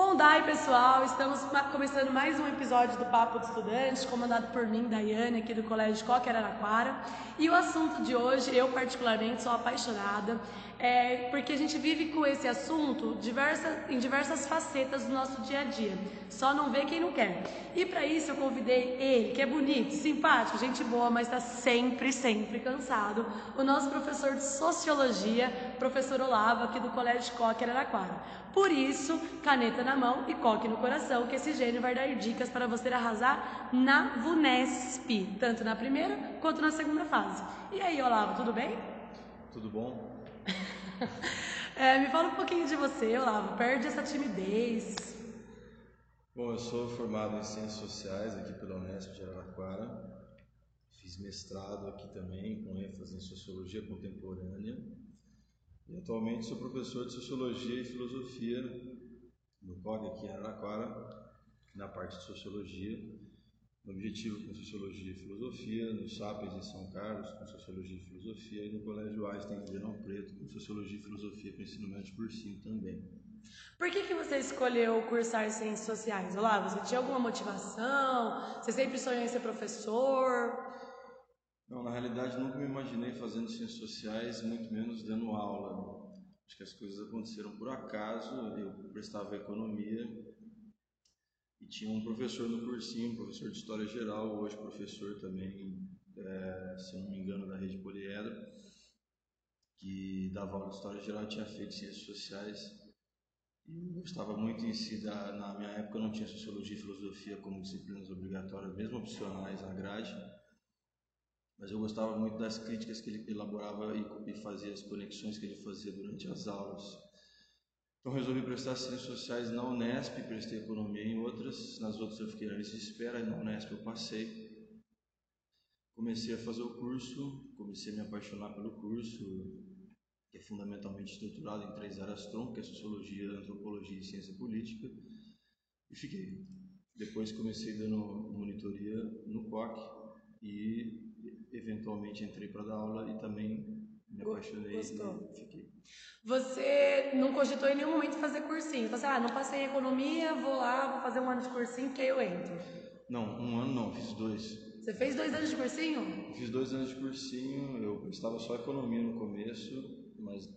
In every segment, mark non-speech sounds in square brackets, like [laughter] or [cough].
Bom dia, pessoal. Estamos começando mais um episódio do Papo de Estudantes, comandado por mim, Daiane, aqui do Colégio Coque Araraquara. E o assunto de hoje, eu particularmente sou apaixonada, é porque a gente vive com esse assunto diversa, em diversas facetas do nosso dia a dia. Só não vê quem não quer. E para isso eu convidei ele, que é bonito, simpático, gente boa, mas está sempre, sempre cansado, o nosso professor de Sociologia, professor Olavo, aqui do Colégio Coque Araraquara. Por isso, caneta na mão e coque no coração, que esse gênio vai dar dicas para você arrasar na VUNESP, tanto na primeira quanto na segunda fase. E aí, Olavo, tudo bem? Tudo bom? [laughs] é, me fala um pouquinho de você, Olavo, perde essa timidez. Bom, eu sou formado em Ciências Sociais aqui pela Unesp de Araraquara. Fiz mestrado aqui também, com ênfase em Sociologia Contemporânea. E atualmente sou professor de Sociologia e Filosofia no COG aqui em Araraquara, na parte de Sociologia. No Objetivo com Sociologia e Filosofia, no SAPES em São Carlos com Sociologia e Filosofia e no Colégio Einstein em Ribeirão Preto com Sociologia e Filosofia para ensino médio cursinho também. Por que, que você escolheu cursar Ciências Sociais? Olá, você tinha alguma motivação? Você sempre sonhou em ser professor? Não, na realidade nunca me imaginei fazendo ciências sociais, muito menos dando aula. Acho que as coisas aconteceram por acaso. Eu prestava economia tinha um professor no cursinho, um professor de História Geral, hoje professor também, é, se eu não me engano, da Rede Poliedro, que dava aula de História Geral tinha feito Ciências Sociais. E eu gostava muito em si, da, na minha época não tinha Sociologia e Filosofia como disciplinas obrigatórias, mesmo opcionais na grade mas eu gostava muito das críticas que ele elaborava e, e fazia as conexões que ele fazia durante as aulas. Então resolvi prestar ciências sociais na Unesp, prestei economia em outras, nas outras eu fiquei na lista de espera, na Unesp eu passei. Comecei a fazer o curso, comecei a me apaixonar pelo curso, que é fundamentalmente estruturado em três áreas tronco, que é sociologia, antropologia e ciência política, e fiquei. Depois comecei dando monitoria no COC e eventualmente entrei para dar aula e também me apaixonei Gostou. e fiquei. Você não cogitou em nenhum momento fazer cursinho? Você, assim, ah, não passei em economia, vou lá, vou fazer um ano de cursinho, que aí eu entro. Não, um ano não, fiz dois. Você fez dois anos de cursinho? Fiz dois anos de cursinho, eu estava só economia no começo, mas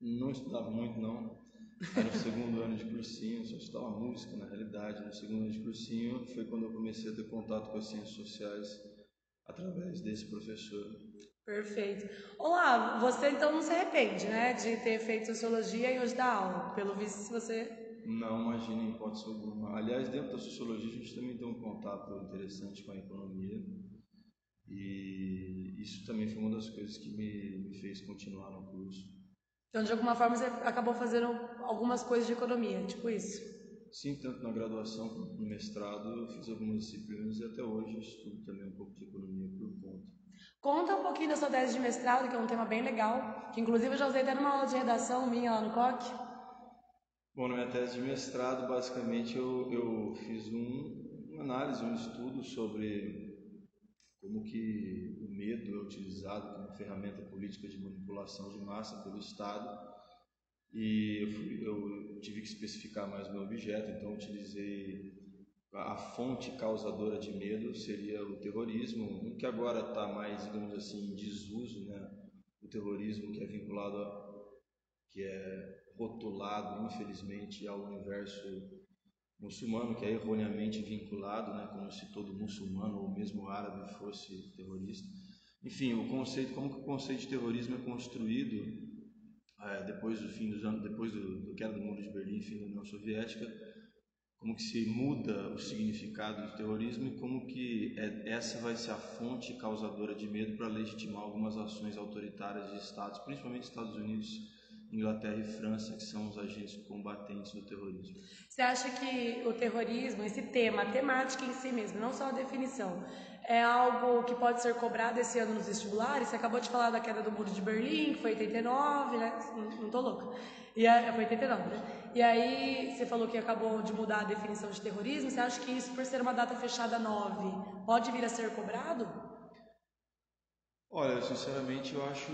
não estudava muito não. Aí no segundo ano de cursinho, só estudava música na realidade. No segundo ano de cursinho foi quando eu comecei a ter contato com as ciências sociais através desse professor. Perfeito. Olá, você então não se arrepende, né, de ter feito sociologia e hoje dar aula? Pelo visto, se você não, imagina em hipótese alguma. Aliás, dentro da sociologia, a gente também tem um contato interessante com a economia. E isso também foi uma das coisas que me, me fez continuar no curso. Então, de alguma forma, você acabou fazendo algumas coisas de economia, tipo isso? Sim, tanto na graduação quanto no mestrado eu fiz algumas disciplinas e até hoje estudo também um pouco de economia por conta. Conta um pouquinho da sua tese de mestrado, que é um tema bem legal, que inclusive eu já usei até numa aula de redação minha lá no COC. Bom, na minha tese de mestrado, basicamente eu, eu fiz um, uma análise, um estudo sobre como que o medo é utilizado como ferramenta política de manipulação de massa pelo Estado e eu, fui, eu tive que especificar mais o meu objeto, então utilizei a fonte causadora de medo seria o terrorismo, que agora está mais, digamos assim, em desuso, né? O terrorismo que é vinculado, a, que é rotulado, infelizmente, ao universo muçulmano, que é erroneamente vinculado, né? Como se todo muçulmano ou mesmo árabe fosse terrorista. Enfim, o conceito, como que o conceito de terrorismo é construído é, depois do fim dos anos, depois do, do queda do muro de Berlim, fim da União Soviética, como que se muda o significado do terrorismo e como que é, essa vai ser a fonte causadora de medo para legitimar algumas ações autoritárias de estados, principalmente Estados Unidos, Inglaterra e França, que são os agentes combatentes do terrorismo. Você acha que o terrorismo, esse tema, a temática em si mesmo, não só a definição, é algo que pode ser cobrado esse ano nos vestibulares. Você acabou de falar da queda do muro de Berlim, que foi 89, né? Não tô louca. E aí, foi 89, né? E aí você falou que acabou de mudar a definição de terrorismo. Você acha que isso, por ser uma data fechada 9, pode vir a ser cobrado? Olha, sinceramente, eu acho,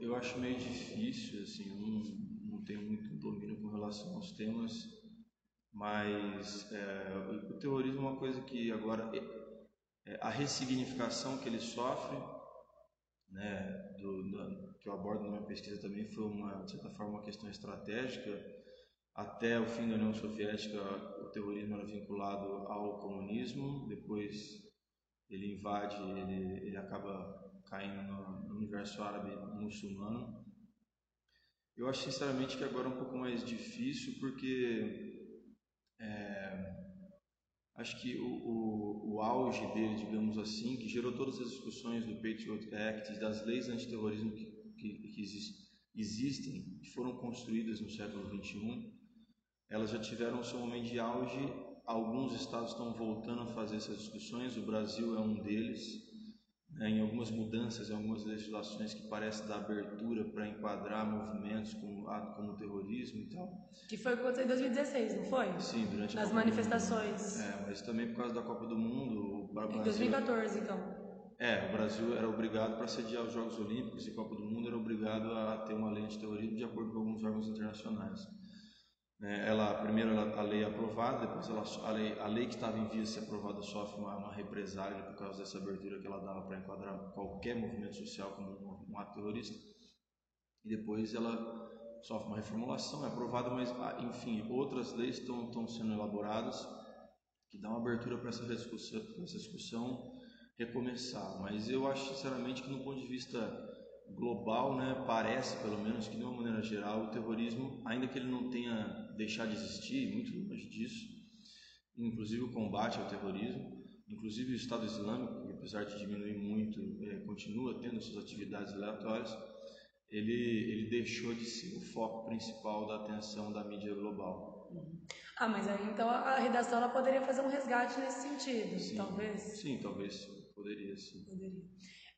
eu acho meio difícil, assim, eu não, não tenho muito domínio com relação aos temas mas é, o terrorismo é uma coisa que agora é, é, a ressignificação que ele sofre, né, do, que eu abordo na minha pesquisa também foi uma de certa forma uma questão estratégica. Até o fim da União Soviética, o terrorismo era vinculado ao comunismo. Depois ele invade, ele, ele acaba caindo no, universo árabe muçulmano. Eu acho sinceramente que agora é um pouco mais difícil porque é, acho que o, o, o, auge dele, digamos assim, que gerou todas as discussões do Patriot Act, das leis antiterrorismo que, que, que exist, existem, que foram construídas no século XXI, elas já tiveram seu momento de auge. Alguns estados estão voltando a fazer essas discussões, o Brasil é um deles né, em algumas mudanças, em algumas legislações que parece dar abertura para enquadrar movimentos como, como terrorismo e tal. Que foi o que aconteceu em 2016, não foi? Sim, durante Nas manifestações. É, mas também por causa da Copa do Mundo. O Em 2014, então. É, o Brasil era obrigado para sediar os Jogos Olímpicos e Copa do Mundo era obrigado a ter uma lei de terrorismo de acordo com alguns órgãos internacionais. Né? Ela, primeiro ela, a lei é aprovada, depois ela, a, lei, a lei que estava em via de ser aprovada sofre uma, uma represália por causa dessa abertura que ela dava para enquadrar qualquer movimento social como um, um ato terrorista. E depois ela sofre uma reformulação, é aprovada, mas ah, enfim, outras leis estão, estão sendo elaboradas que dão abertura para essa discussão, essa discussão recomeçar. Mas eu acho sinceramente que no ponto de vista global, né, parece pelo menos que de uma maneira geral o terrorismo, ainda que ele não tenha deixado de existir, muito longe disso, inclusive o combate ao terrorismo, inclusive o Estado Islâmico, que apesar de diminuir muito, é, continua tendo suas atividades aleatórias, ele, ele deixou de ser o foco principal da atenção da mídia global. Ah, mas aí então a redação ela poderia fazer um resgate nesse sentido, sim, talvez? Sim, talvez poderia, sim. Poderia.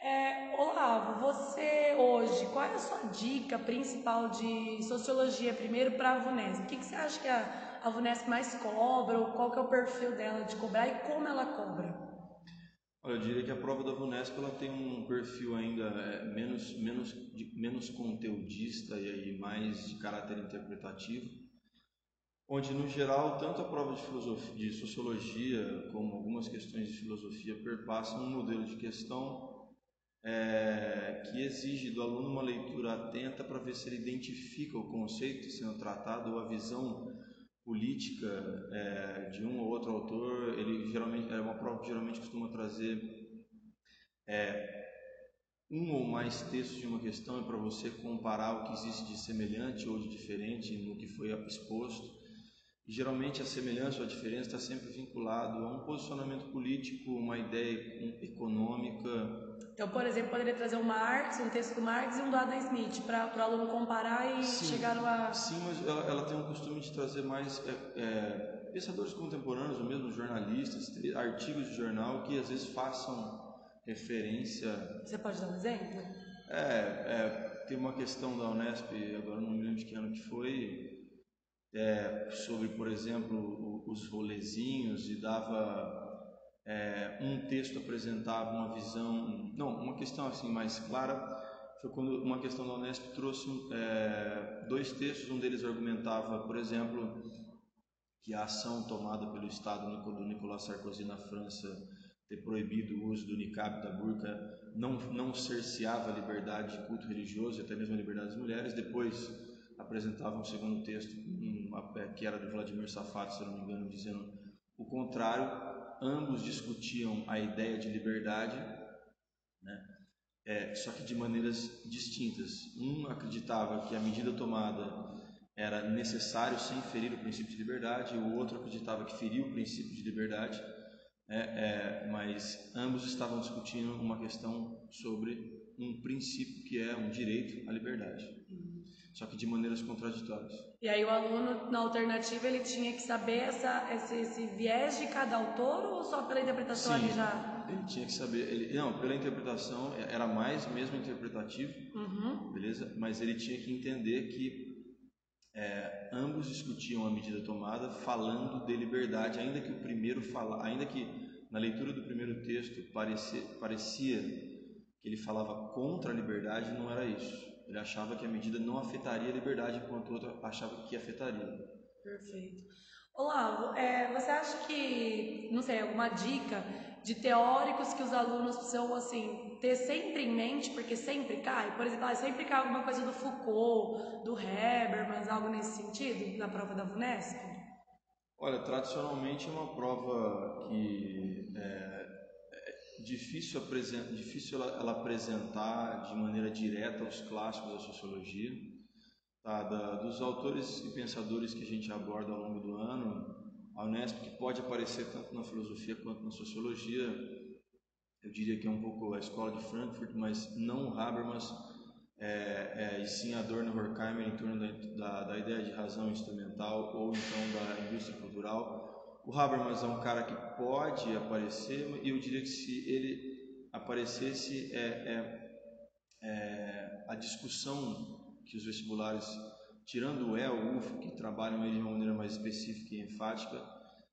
É, Olavo, você hoje, qual é a sua dica principal de sociologia primeiro para a VUNESP? O que, que você acha que a, a VUNESP mais cobra, ou qual que é o perfil dela de cobrar e como ela cobra? Olha, eu diria que a prova da VUNESP ela tem um perfil ainda é, menos, menos, de, menos conteudista e aí mais de caráter interpretativo, onde no geral tanto a prova de, de sociologia como algumas questões de filosofia perpassam um modelo de questão é, que exige do aluno uma leitura atenta para ver se ele identifica o conceito sendo tratado ou a visão política é, de um ou outro autor. Ele geralmente é uma prova que geralmente costuma trazer é, um ou mais textos de uma questão para você comparar o que existe de semelhante ou de diferente no que foi exposto. E, geralmente a semelhança ou a diferença está sempre vinculado a um posicionamento político, uma ideia econômica, então, por exemplo, poderia trazer o Marx, um texto do Marx e um do Adam Smith, para o aluno comparar e sim, chegar a. Sim, mas ela, ela, tem um costume de trazer mais é, é, pensadores contemporâneos, ou mesmo jornalistas, artigos de jornal que às vezes façam referência. Você pode dar um exemplo? É, é tem uma questão da Unesp, agora não me lembro de que ano que foi, é, sobre, por exemplo, os rolezinhos e dava é, um texto apresentava uma visão, não, uma questão assim mais clara foi quando uma questão da Unesp trouxe é, dois textos, um deles argumentava, por exemplo, que a ação tomada pelo Estado do Nicolas Sarkozy na França ter proibido o uso do niqab da burca não não cerceava a liberdade de culto religioso e até mesmo a liberdade das mulheres. Depois apresentava um segundo texto que era do Vladimir Safat, se não me engano, dizendo o contrário ambos discutiam a ideia de liberdade, né? É, só que de maneiras distintas. Um acreditava que a medida tomada era necessário sem ferir o princípio de liberdade, o outro acreditava que feria o princípio de liberdade, é, é, mas ambos estavam discutindo uma questão sobre um princípio que é um direito à liberdade só que de maneiras contraditórias. E aí o aluno, na alternativa, ele tinha que saber essa, esse, esse viés de cada autor ou só pela interpretação Sim, ali já? ele tinha que saber, ele, não, pela interpretação, é, era mais mesmo interpretativo, uhum. beleza? Mas ele tinha que entender que é, ambos discutiam a medida tomada falando de liberdade, ainda que o primeiro fala, ainda que na leitura do primeiro texto parecia, parecia que ele falava contra a liberdade, não era isso. Ele achava que a medida não afetaria a liberdade, enquanto o outro achava que afetaria. Perfeito. Olavo, é, você acha que, não sei, alguma dica de teóricos que os alunos precisam, assim, ter sempre em mente, porque sempre cai? Por exemplo, ah, sempre cai alguma coisa do Foucault, do Habermas, algo nesse sentido, na prova da VUNESP? Olha, tradicionalmente é uma prova que é, difícil, difícil ela, ela, apresentar de maneira direta os clássicos da sociologia. Tá? Da, dos autores e pensadores que a gente aborda ao longo do ano, a Unesp, que pode aparecer tanto na filosofia quanto na sociologia, eu diria que é um pouco a escola de Frankfurt, mas não o Habermas, é, é, e sim Adorno Horkheimer em torno da, da, da, ideia de razão instrumental ou então da indústria cultural. O Habermas é um cara que pode aparecer, e eu diria que se ele aparecesse, é, é, é a discussão que os vestibulares tirando o E, o UFO, que trabalham ele de uma maneira mais específica e enfática,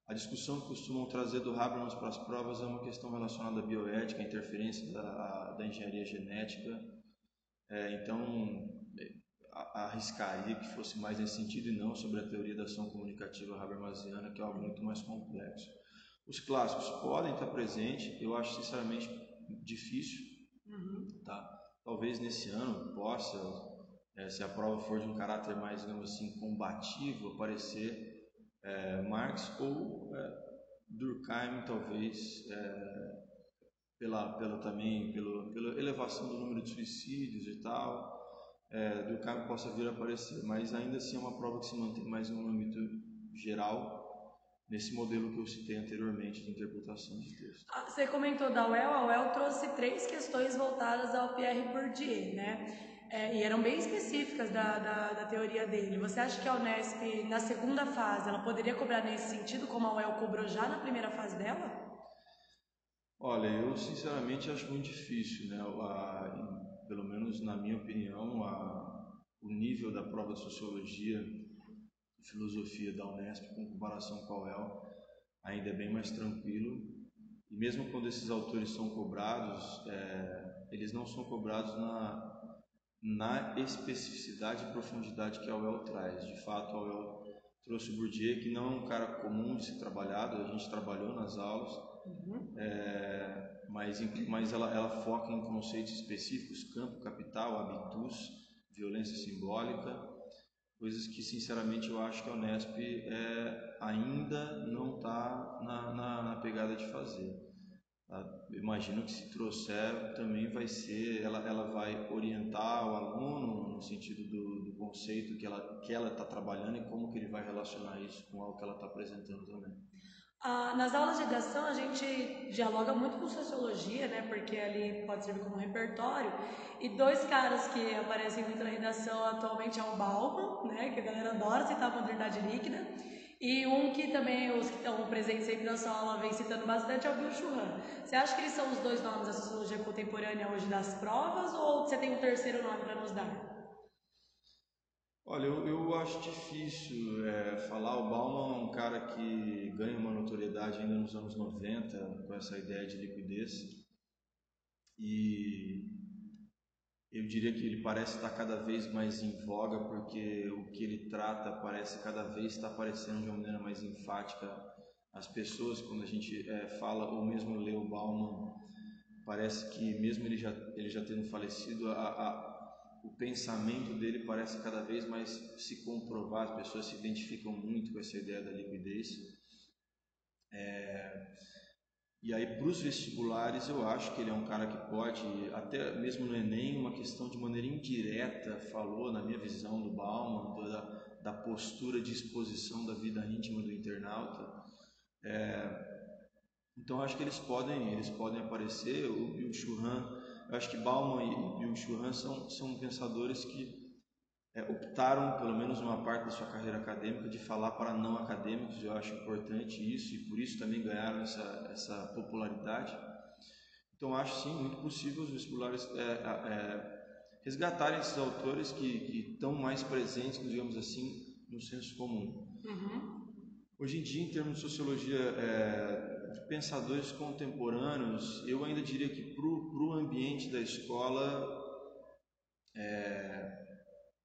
a discussão que costumam trazer do Habermas para as provas é uma questão relacionada à bioética, à interferência da, da engenharia genética. É, então, arriscaria que fosse mais nesse sentido e não sobre a teoria da ação comunicativa habermasiana, que é algo muito mais complexo. Os clássicos podem estar presentes, eu acho sinceramente difícil. Uhum. Tá? Talvez nesse ano possa é, se a prova for de um caráter mais, digamos assim, combativo, aparecer é, Marx ou é, Durkheim, talvez, é, pela, pela também, pelo, pela elevação do número de suicídios e tal, é, Durkheim possa vir a aparecer, mas ainda assim é uma prova que se mantém mais no âmbito geral, nesse modelo que eu citei anteriormente de interpretação de texto. Ah, você comentou da UEL, a UEL trouxe três questões voltadas ao Pierre Bourdieu, né? É, e eram bem específicas da, da, da, teoria dele. Você acha que a Unesp, na segunda fase, ela poderia cobrar nesse sentido, como a UEL cobrou já na primeira fase dela? Olha, eu sinceramente acho muito difícil, né? A, pelo menos na minha opinião, a, o nível da prova de sociologia e filosofia da Unesp, com comparação com a UEL, ainda é bem mais tranquilo. E mesmo quando esses autores são cobrados, é, eles não são cobrados na, na especificidade e profundidade que a UEL traz. De fato, a UEL trouxe o Bourdieu, que não é um cara comum de ser trabalhado, a gente trabalhou nas aulas, uhum. é, mas, mas ela, ela foca em conceitos específicos, campo capital, habitus, violência simbólica, coisas que, sinceramente, eu acho que a Unesp é, ainda não está na, na, na pegada de fazer. Tá? imagino que se trouxer também vai ser, ela, ela vai orientar o aluno no sentido do, do conceito que ela que ela está trabalhando e como que ele vai relacionar isso com algo que ela está apresentando também. Ah, nas aulas de redação a gente dialoga muito com sociologia, né? Porque ali pode servir como repertório. E dois caras que aparecem muito na redação atualmente é o Bauman, né? Que a galera adora citar a modernidade líquida e um que também os que estão presentes sempre na sua aula vem citando bastante é o Bill Churran. Você acha que eles são os dois nomes da sociologia contemporânea hoje das provas ou você tem um terceiro nome para nos dar? Olha, eu, eu acho difícil é, falar. O Bauman é um cara que ganha uma notoriedade ainda nos anos 90 com essa ideia de liquidez. E eu diria que ele parece estar cada vez mais em voga porque o que ele trata parece cada vez estar aparecendo de uma maneira mais enfática as pessoas quando a gente é, fala ou mesmo lê o Bauman parece que mesmo ele já ele já tendo falecido a, a, o pensamento dele parece cada vez mais se comprovar as pessoas se identificam muito com essa ideia da liquidez é, e aí, para os vestibulares, eu acho que ele é um cara que pode, até mesmo no Enem, uma questão de maneira indireta, falou, na minha visão, do Bauman, da, da postura de exposição da vida íntima do internauta. É, então, acho que eles podem, eles podem aparecer. O Bill Churran, eu acho que Bauman e Bill Churran são, são pensadores que é, optaram, pelo menos uma parte da sua carreira acadêmica, de falar para não acadêmicos. Eu acho importante isso e por isso também ganharam essa, essa popularidade. Então, acho sim muito possível os vestibulares é, é, resgatarem esses autores que, que estão mais presentes, digamos assim, no senso comum. Uhum. Hoje em dia, em termos de sociologia, é, de pensadores contemporâneos, eu ainda diria que para o ambiente da escola, é,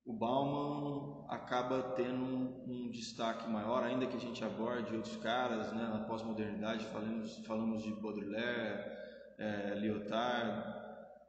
o Bauman acaba tendo um, um, destaque maior, ainda que a gente aborde outros caras, né, na pós-modernidade, falamos, falamos de Baudelaire, é, Lyotard,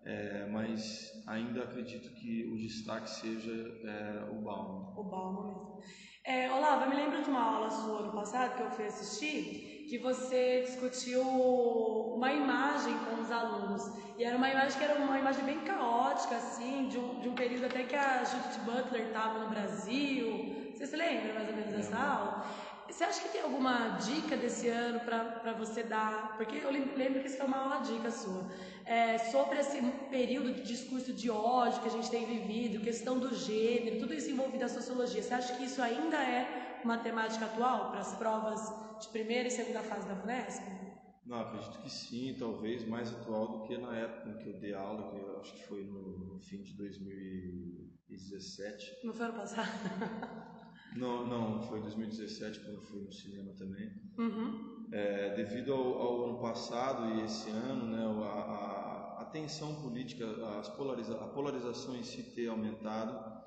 é, mas ainda acredito que o destaque seja é, o Bauman. O Bauman mesmo. É, Olavo, eu me lembro de uma aula sua ano passado que eu fui assistir, que você discutiu uma imagem com os alunos. E era uma imagem que era uma imagem bem caótica, assim, de um, de um período até que a Judith Butler estava no Brasil. Você se lembra mais ou menos dessa aula? Você acha que tem alguma dica desse ano para você dar? Porque eu lembro que isso foi uma aula dica sua. É, sobre esse período de discurso de ódio que a gente tem vivido, questão do gênero, tudo isso envolvido na sociologia. Você acha que isso ainda é uma temática atual para as provas de primeira e segunda fase da FUNESP? Não, acredito que sim, talvez mais atual do que na época em que eu dei aula, que eu acho que foi no, no fim de 2017. Não foi ano passado? [laughs] Não, não, foi 2017 quando fui no cinema também. Uhum. É, devido ao, ao, ano passado e esse ano, né, a, a, a tensão política, as polariza, a polarização em si ter aumentado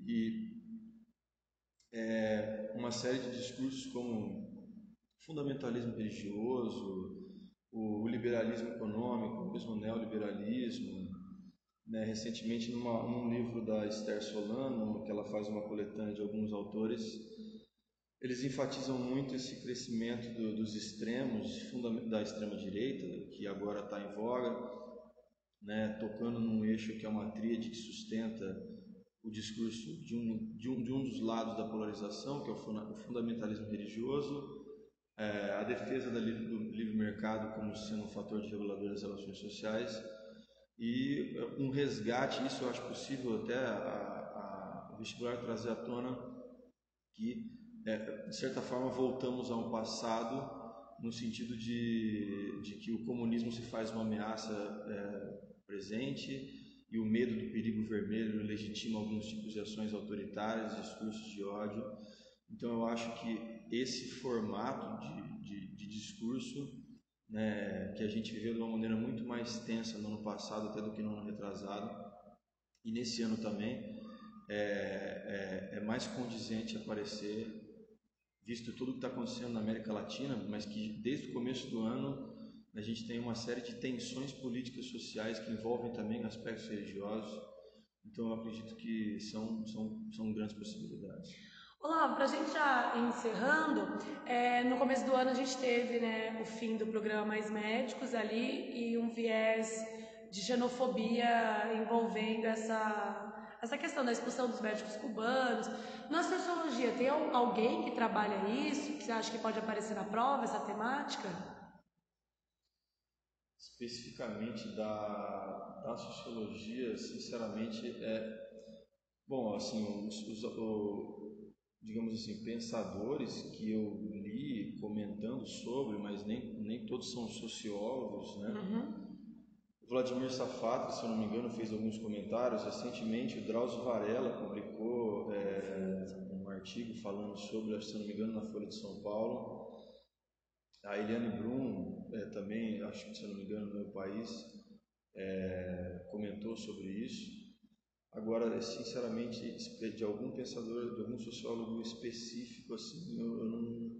e é, uma série de discursos como fundamentalismo religioso, o, liberalismo econômico, mesmo o neoliberalismo, né, recentemente numa, num livro da Esther Solano, que ela faz uma coletânea de alguns autores, eles enfatizam muito esse crescimento do, dos extremos, da extrema direita, que agora está em voga, né, tocando num eixo que é uma tríade que sustenta o discurso de um, de um, de um dos lados da polarização, que é o fundamentalismo religioso, é, a defesa do livre mercado como sendo um fator de regulador das relações sociais, e eh, um resgate, isso eu acho possível até a, a, o vestibular trazer à tona que, é, de certa forma, voltamos a um passado no sentido de, de que o comunismo se faz uma ameaça é, presente e o medo do perigo vermelho legitima alguns tipos de ações autoritárias, discursos de ódio. Então, eu acho que esse formato de, de, de discurso né, que a gente viveu de uma maneira muito mais tensa no ano passado até do que no ano retrasado e nesse ano também é, é, é mais condizente aparecer visto tudo que está acontecendo na América Latina, mas que desde o começo do ano a gente tem uma série de tensões políticas sociais que envolvem também aspectos religiosos. Então eu acredito que são, são, são grandes possibilidades. Olá, para a gente já encerrando, é, no começo do ano a gente teve né, o fim do programa Mais Médicos ali e um viés de xenofobia envolvendo essa, essa questão da expulsão dos médicos cubanos. Na sociologia, tem alguém que trabalha isso, que você acha que pode aparecer na prova, essa temática? Especificamente da, da sociologia, sinceramente, é. Bom, assim, os, os, digamos assim, pensadores que eu li comentando sobre, mas nem, nem todos são sociólogos, né? Uhum. Vladimir Safatli, se eu não me engano, fez alguns comentários. Recentemente, o Drauzio Varela publicou é, um artigo falando sobre, se eu não me engano, na Folha de São Paulo. A Eliane Brum, é, também, acho que se eu não me engano, no meu país, é, comentou sobre isso. Agora, sinceramente, de algum pensador, de algum sociólogo específico, assim, eu, eu não,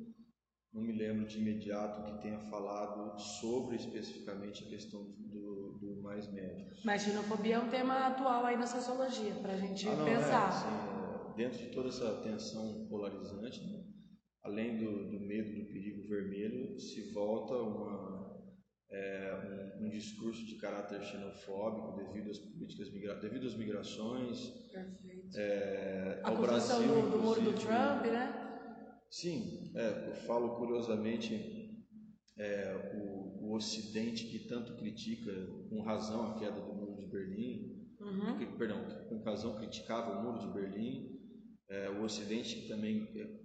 não me lembro de imediato que tenha falado sobre especificamente a questão do, do mais médicos. Mas xenofobia é um tema atual aí na sociologia, para a gente ah, não, pensar. É, sim, é, dentro de toda essa tensão polarizante, né, além do, do medo do perigo vermelho, se volta uma é, um, um, discurso de caráter xenofóbico devido às políticas devido às migrações. É, a ao Brasil do, do muro do Trump né? Sim é, eu falo curiosamente é, o, o Ocidente que tanto critica com razão a queda do muro de Berlim uhum. que, perdão com razão criticava o muro de Berlim é, o Ocidente que também é,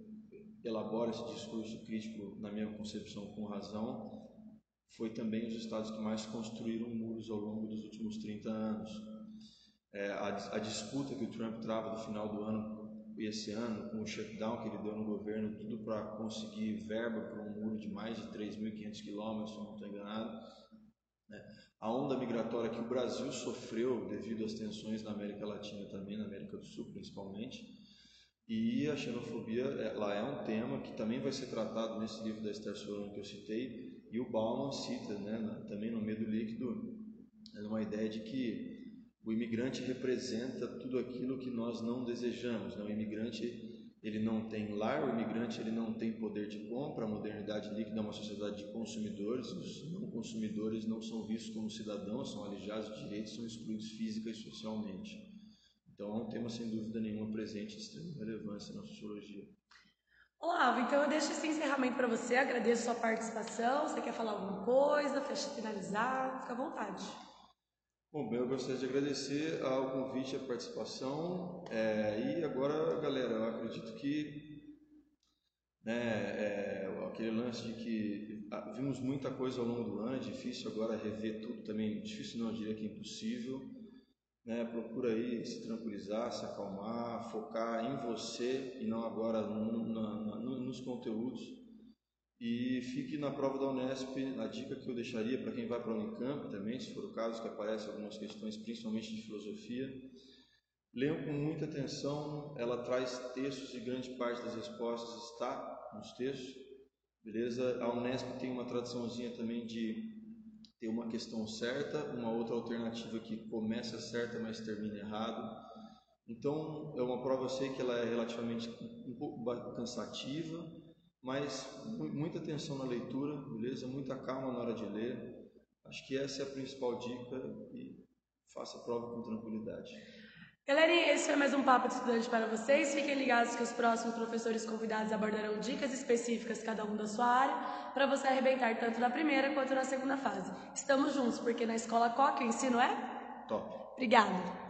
elabora esse discurso crítico na minha concepção com razão foi também os estados que mais construíram muros ao longo dos últimos 30 anos. É, a, a, disputa que o Trump trava no final do ano e esse ano, com o shutdown que ele deu no governo, tudo para conseguir verba para um muro de mais de 3.500 quilômetros, se não estou enganado, Né? A onda migratória que o Brasil sofreu devido às tensões na América Latina também, na América do Sul principalmente, e a xenofobia ela é um tema que também vai ser tratado nesse livro da Esther Solano que eu citei, e o Bauman cita né, também no Medo Líquido, é uma ideia de que o imigrante representa tudo aquilo que nós não desejamos. Né? O imigrante ele não tem lar, o imigrante ele não tem poder de compra, a modernidade líquida é uma sociedade de consumidores, os não consumidores não são vistos como cidadãos, são alijados de direitos, são excluídos física e socialmente. Então é um tema sem dúvida nenhuma presente de extrema relevância na sociologia. Olavo, então eu deixo esse encerramento para você, agradeço a sua participação, você quer falar alguma coisa, finalizar, fica à vontade. Bom, eu gostaria de agradecer ao convite, a participação. É, e agora, galera, eu acredito que né, é, aquele lance de que vimos muita coisa ao longo do ano, é difícil agora rever tudo também, difícil não, eu diria que é impossível. Né, procura aí se tranquilizar, se acalmar, focar em você e não agora no, no, nos conteúdos. E fique na prova da Unesp, a dica que eu deixaria para quem vai para a Unicamp também, se for o caso, que aparecem algumas questões, principalmente de filosofia. Leiam com muita atenção, ela traz textos e grande parte das respostas está nos textos, beleza? A Unesp tem uma tradiçãozinha também de ter uma questão certa, uma outra alternativa que começa certa, mas termina errado. Então, é uma prova, eu sei que ela é relativamente um pouco cansativa, mas muita atenção na leitura, beleza? Muita calma na hora de ler. Acho que essa é a principal dica e faça a prova com tranquilidade. Galerinha, esse foi mais um Papo de Estudante para vocês. Fiquem ligados que os próximos professores convidados abordarão dicas específicas, cada um da sua área, para você arrebentar tanto na primeira quanto na segunda fase. Estamos juntos, porque na Escola Coque o ensino é? Top. Obrigada.